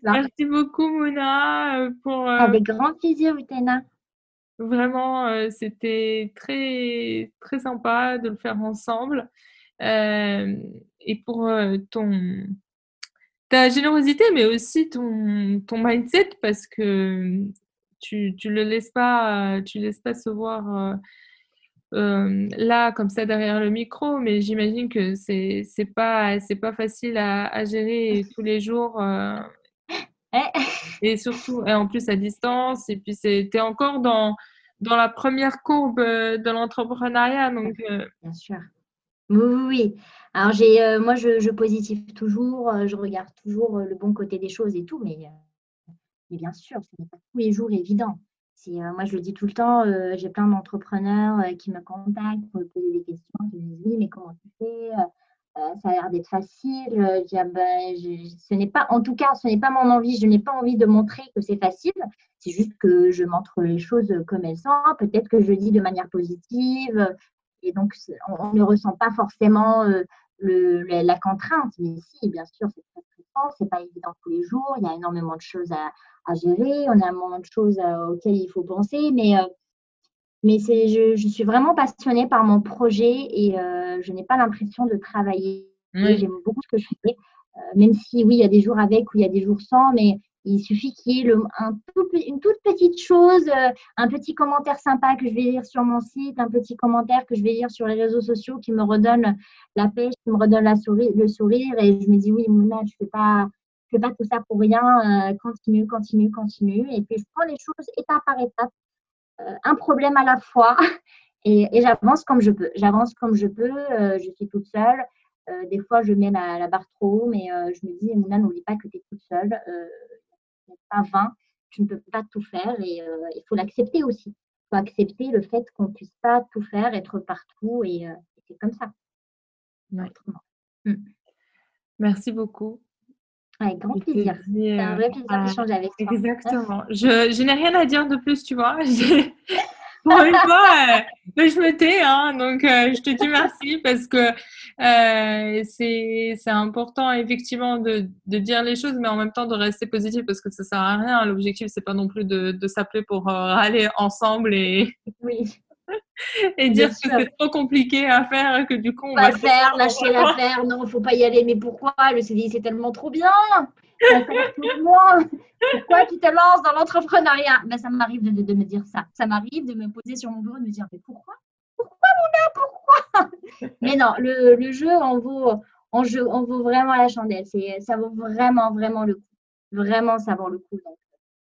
Merci beaucoup, Mona, euh, pour. Avec grand plaisir, Utena. Vraiment, euh, c'était très, très sympa de le faire ensemble. Euh, et pour euh, ton, ta générosité, mais aussi ton, ton mindset, parce que tu ne le laisses pas, tu laisses pas se voir là, comme ça, derrière le micro, mais j'imagine que c'est n'est pas, pas facile à, à, gérer tous les jours. Et surtout, et en plus à distance, et puis tu es encore dans, dans la première courbe euh, de l'entrepreneuriat. Donc, euh. Bien sûr. Oui, oui. Alors, j'ai, euh, moi, je, je, positive toujours, je regarde toujours le bon côté des choses et tout, mais, Mais bien sûr, ce n'est pas tous les jours évident. Moi, je le dis tout le temps, j'ai plein d'entrepreneurs qui me contactent pour me poser des questions, qui me disent oui, mais comment tu fais euh, ça a l'air d'être facile. Euh, ben, ce n'est pas, en tout cas, ce n'est pas mon envie. Je n'ai pas envie de montrer que c'est facile. C'est juste que je montre les choses comme elles sont. Peut-être que je dis de manière positive. Et donc, on, ne ressent pas forcément euh, le, la, contrainte. Mais si, bien sûr, c'est très. C'est pas évident tous les jours. Il y a énormément de choses à, à gérer. On a énormément de choses auxquelles il faut penser. Mais mais c'est, je, je, suis vraiment passionnée par mon projet et euh, je n'ai pas l'impression de travailler. J'aime beaucoup ce que je fais, euh, même si oui, il y a des jours avec ou il y a des jours sans, mais il suffit qu'il y ait une toute petite chose, euh, un petit commentaire sympa que je vais lire sur mon site, un petit commentaire que je vais lire sur les réseaux sociaux qui me redonne la pêche, qui me redonne le sourire et je me dis oui, Mouna, je ne fais pas fais pas tout ça pour rien, euh, continue, continue, continue. Et puis je prends les choses étape par étape. Euh, un problème à la fois et, j'avance comme je peux. J'avance comme je peux. Je suis toute seule. Des fois, je mets la, barre trop haut, mais je me dis, Mouna, n'oublie pas que tu es toute seule. Pas 20. Tu ne peux pas tout faire et il faut l'accepter aussi. Il faut accepter le fait qu'on ne puisse pas tout faire, être partout et, c'est comme ça. Hmm. Merci beaucoup. Avec grand plaisir. C'est un vrai plaisir d'échanger avec toi. Exactement. Je, je n'ai rien à dire de plus, tu vois. Pour une fois, euh, je me tais, hein, donc euh, je te dis merci parce que euh, c'est important effectivement de, de, dire les choses, mais en même temps de rester positif parce que ça sert à rien. L'objectif, c'est pas non plus de, de s'appeler pour aller ensemble et. Oui. et dire que c'est trop compliqué à faire que du coup on va faire, lâcher l'affaire, non, il faut pas y aller, mais pourquoi? Le CDI c'est tellement trop bien. Pourquoi tu te lances dans l'entrepreneuriat? Ben, Ça m'arrive de, de, me dire ça. Ça m'arrive de me poser sur mon bureau et de me dire mais pourquoi? Pourquoi Mouna Pourquoi? Mais non, le, le, jeu en vaut, en jeu, en vaut vraiment la chandelle. Ça vaut vraiment, vraiment le coup. Vraiment, ça vaut le coup. Donc,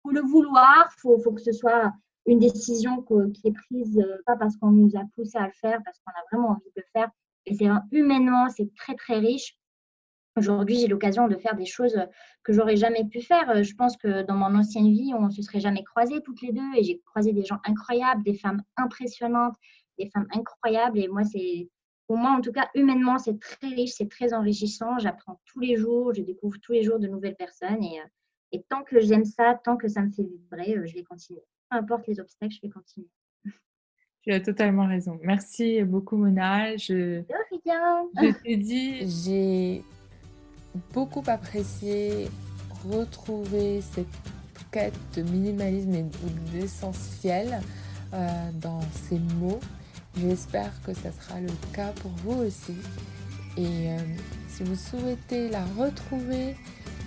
faut le vouloir, il faut, faut que ce soit une décision qui est prise euh, pas parce qu'on nous a poussé à le faire, parce qu'on a vraiment envie de le faire. Et c'est humainement, c'est très très riche. Aujourd'hui, j'ai l'occasion de faire des choses que j'aurais jamais pu faire. Euh, je pense que dans mon ancienne vie, on se serait jamais croisés toutes les deux et j'ai croisé des gens incroyables, des femmes impressionnantes, des femmes incroyables. Et moi, c'est pour moi, en tout cas, humainement, c'est très riche, c'est très enrichissant. J'apprends tous les jours, je découvre tous les jours de nouvelles personnes et, euh, et tant que j'aime ça, tant que ça me fait vibrer, je vais continuer peu importe les obstacles, je vais continuer. Tu as totalement raison. Merci beaucoup, Mona. Je, je t'ai dit, j'ai beaucoup apprécié retrouver cette quête de minimalisme et d'essentiel euh, dans ces mots. J'espère que ça sera le cas pour vous aussi. Et euh, si vous souhaitez la retrouver,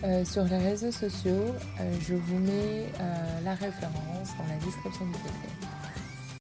euh, sur les réseaux sociaux, je vous mets la référence dans la description du podcast.